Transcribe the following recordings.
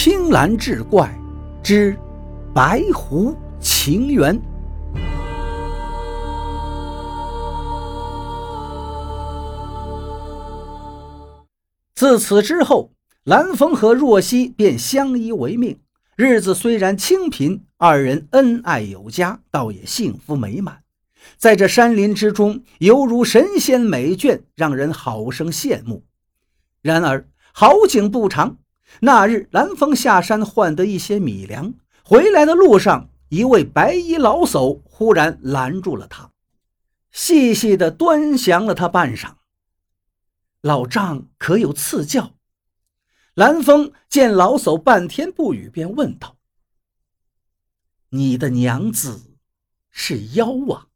青蓝志怪之白狐情缘。自此之后，蓝风和若曦便相依为命，日子虽然清贫，二人恩爱有加，倒也幸福美满。在这山林之中，犹如神仙美眷，让人好生羡慕。然而好景不长，那日蓝风下山换得一些米粮，回来的路上，一位白衣老叟忽然拦住了他，细细的端详了他半晌。老丈可有赐教？蓝风见老叟半天不语，便问道：“你的娘子是妖啊？”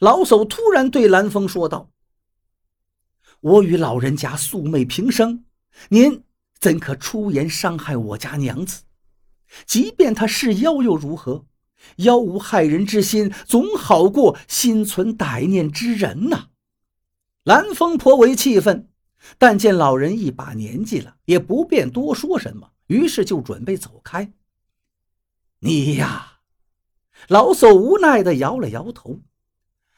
老叟突然对蓝风说道：“我与老人家素昧平生，您怎可出言伤害我家娘子？即便她是妖又如何？妖无害人之心，总好过心存歹念之人呐。”蓝风颇为气愤，但见老人一把年纪了，也不便多说什么，于是就准备走开。你呀，老叟无奈地摇了摇头。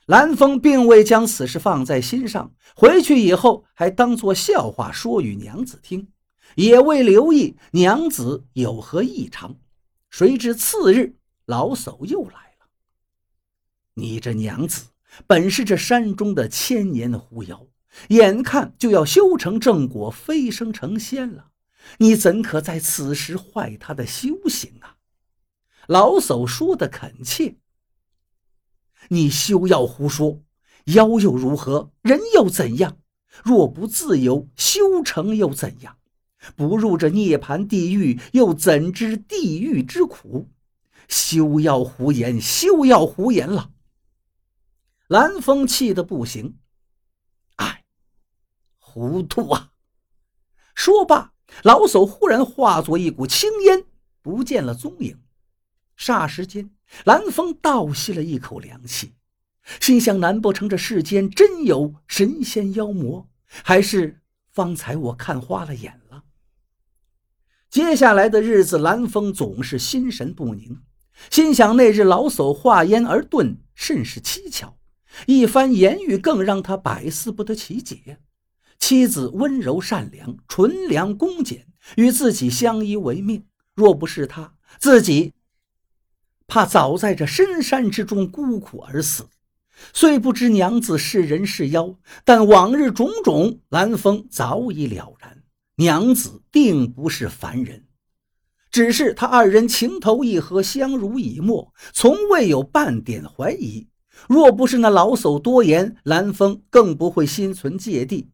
蓝风并未将此事放在心上，回去以后还当作笑话说与娘子听，也未留意娘子有何异常。谁知次日，老叟又来了。你这娘子本是这山中的千年狐妖，眼看就要修成正果，飞升成仙了，你怎可在此时坏她的修行啊？老叟说的恳切。你休要胡说，妖又如何？人又怎样？若不自由修成又怎样？不入这涅槃地狱，又怎知地狱之苦？休要胡言，休要胡言了！蓝风气得不行，哎，糊涂啊！说罢，老叟忽然化作一股青烟，不见了踪影。霎时间。蓝风倒吸了一口凉气，心想：难不成这世间真有神仙妖魔，还是方才我看花了眼？接下来的日子，蓝风总是心神不宁，心想那日老叟化烟而遁，甚是蹊跷，一番言语更让他百思不得其解。妻子温柔善良、纯良恭俭，与自己相依为命，若不是他，自己。怕早在这深山之中孤苦而死，虽不知娘子是人是妖，但往日种种，蓝风早已了然。娘子定不是凡人，只是他二人情投意合，相濡以沫，从未有半点怀疑。若不是那老叟多言，蓝风更不会心存芥蒂。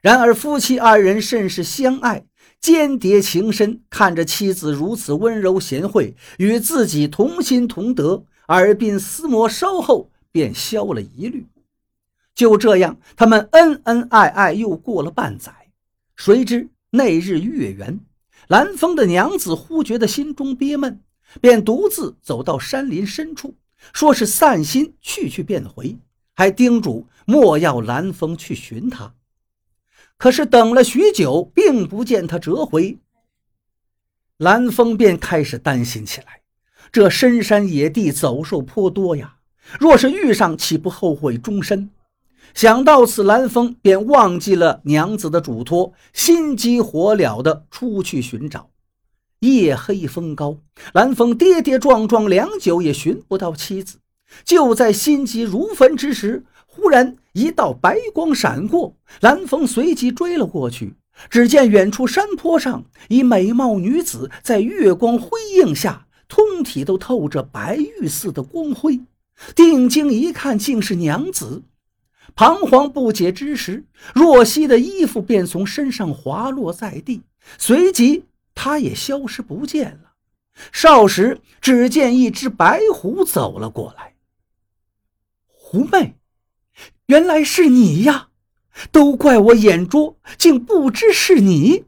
然而夫妻二人甚是相爱。间谍情深，看着妻子如此温柔贤惠，与自己同心同德，耳鬓厮磨，稍后便消了疑虑。就这样，他们恩恩爱爱又过了半载。谁知那日月圆，蓝风的娘子忽觉得心中憋闷，便独自走到山林深处，说是散心，去去便回，还叮嘱莫要蓝风去寻他。可是等了许久，并不见他折回，蓝风便开始担心起来。这深山野地，走兽颇多呀，若是遇上，岂不后悔终身？想到此，蓝风便忘记了娘子的嘱托，心急火燎地出去寻找。夜黑风高，蓝风跌跌撞撞良久，也寻不到妻子。就在心急如焚之时，忽然一道白光闪过，蓝风随即追了过去。只见远处山坡上，一美貌女子在月光辉映下，通体都透着白玉似的光辉。定睛一看，竟是娘子。彷徨不解之时，若曦的衣服便从身上滑落在地，随即她也消失不见了。少时，只见一只白狐走了过来。狐媚。原来是你呀！都怪我眼拙，竟不知是你。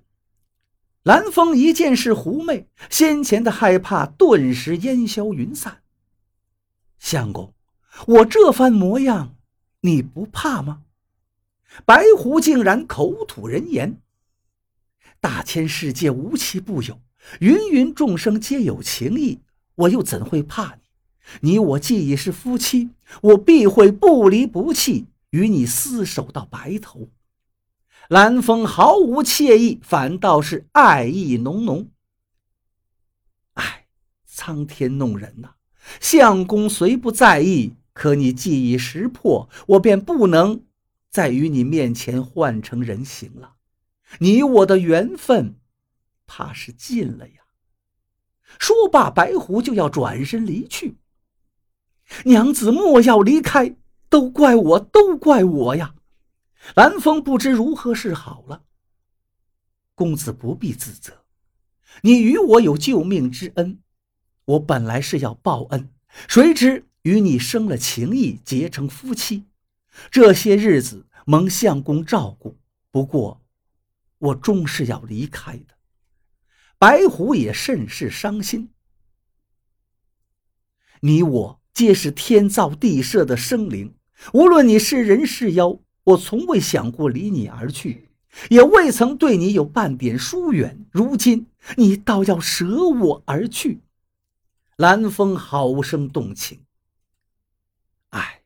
蓝风一见是狐媚，先前的害怕顿时烟消云散。相公，我这番模样，你不怕吗？白狐竟然口吐人言：“大千世界无奇不有，芸芸众生皆有情义，我又怎会怕你？你我既已是夫妻，我必会不离不弃，与你厮守到白头。蓝风毫无惬意，反倒是爱意浓浓。唉，苍天弄人呐！相公虽不在意，可你既已识破，我便不能再与你面前换成人形了。你我的缘分，怕是尽了呀。说罢，白狐就要转身离去。娘子莫要离开，都怪我，都怪我呀！蓝风不知如何是好了。公子不必自责，你与我有救命之恩，我本来是要报恩，谁知与你生了情谊，结成夫妻。这些日子蒙相公照顾，不过我终是要离开的。白虎也甚是伤心。你我皆是天造地设的生灵，无论你是人是妖。我从未想过离你而去，也未曾对你有半点疏远。如今你倒要舍我而去，蓝风好生动情。唉，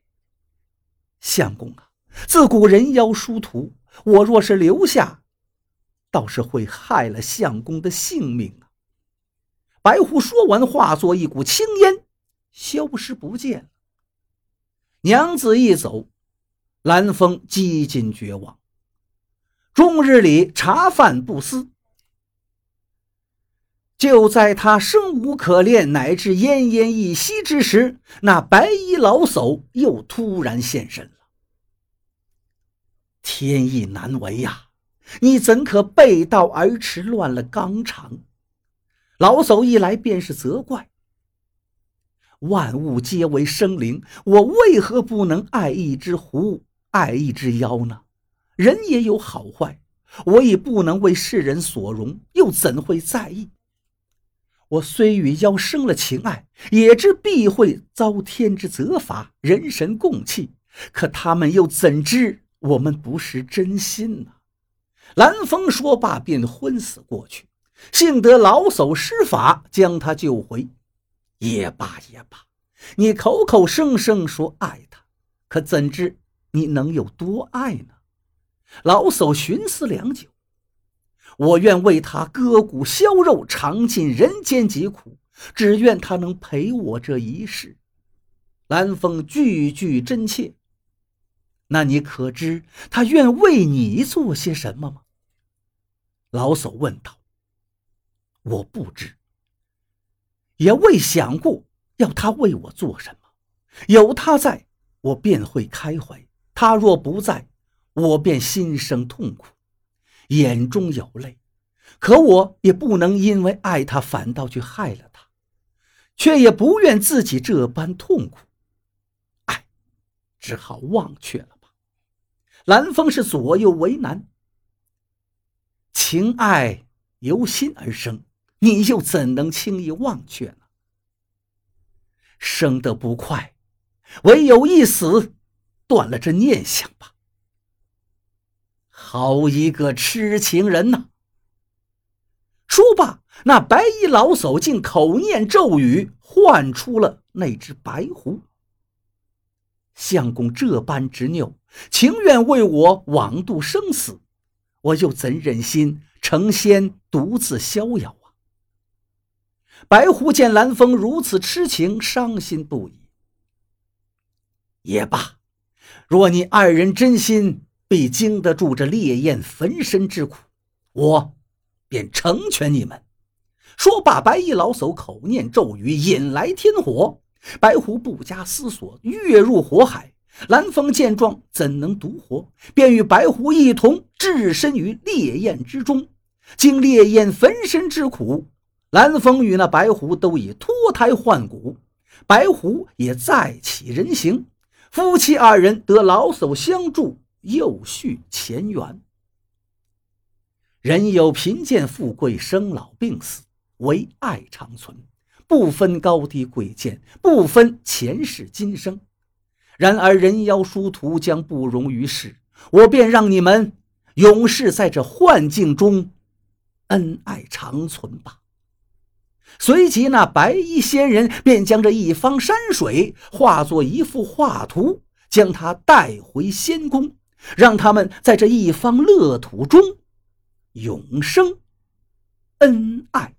相公啊，自古人妖殊途，我若是留下，倒是会害了相公的性命啊！白狐说完，化作一股青烟，消失不见了。娘子一走。蓝风几近绝望，终日里茶饭不思。就在他生无可恋，乃至奄奄一息之时，那白衣老叟又突然现身。天意难违呀！你怎可背道而驰，乱了纲常？老叟一来便是责怪：万物皆为生灵，我为何不能爱一只狐？爱一只妖呢？人也有好坏，我已不能为世人所容，又怎会在意？我虽与妖生了情爱，也知必会遭天之责罚，人神共弃。可他们又怎知我们不是真心呢？蓝风说罢，便昏死过去。幸得老叟施法将他救回。也罢也罢，你口口声声说爱他，可怎知？你能有多爱呢？老叟寻思良久，我愿为他割骨削肉，尝尽人间疾苦，只愿他能陪我这一世。蓝风句句真切。那你可知他愿为你做些什么吗？老叟问道。我不知，也未想过要他为我做什么。有他在，我便会开怀。他若不在，我便心生痛苦，眼中有泪。可我也不能因为爱他，反倒去害了他，却也不愿自己这般痛苦。唉，只好忘却了。蓝风是左右为难，情爱由心而生，你又怎能轻易忘却呢？生得不快，唯有一死。断了这念想吧！好一个痴情人呐！说罢，那白衣老叟竟口念咒语，唤出了那只白狐。相公这般执拗，情愿为我枉度生死，我又怎忍心成仙独自逍遥啊？白狐见蓝风如此痴情，伤心不已。也罢。若你二人真心，必经得住这烈焰焚身之苦，我便成全你们。说罢，白衣老叟口念咒语，引来天火。白狐不加思索，跃入火海。蓝风见状，怎能独活？便与白狐一同置身于烈焰之中。经烈焰焚身之苦，蓝风与那白狐都已脱胎换骨，白狐也再起人形。夫妻二人得老叟相助，又续前缘。人有贫贱富贵，生老病死，唯爱长存，不分高低贵贱，不分前世今生。然而人妖殊途，将不容于世。我便让你们永世在这幻境中恩爱长存吧。随即，那白衣仙人便将这一方山水化作一幅画图，将他带回仙宫，让他们在这一方乐土中永生恩爱。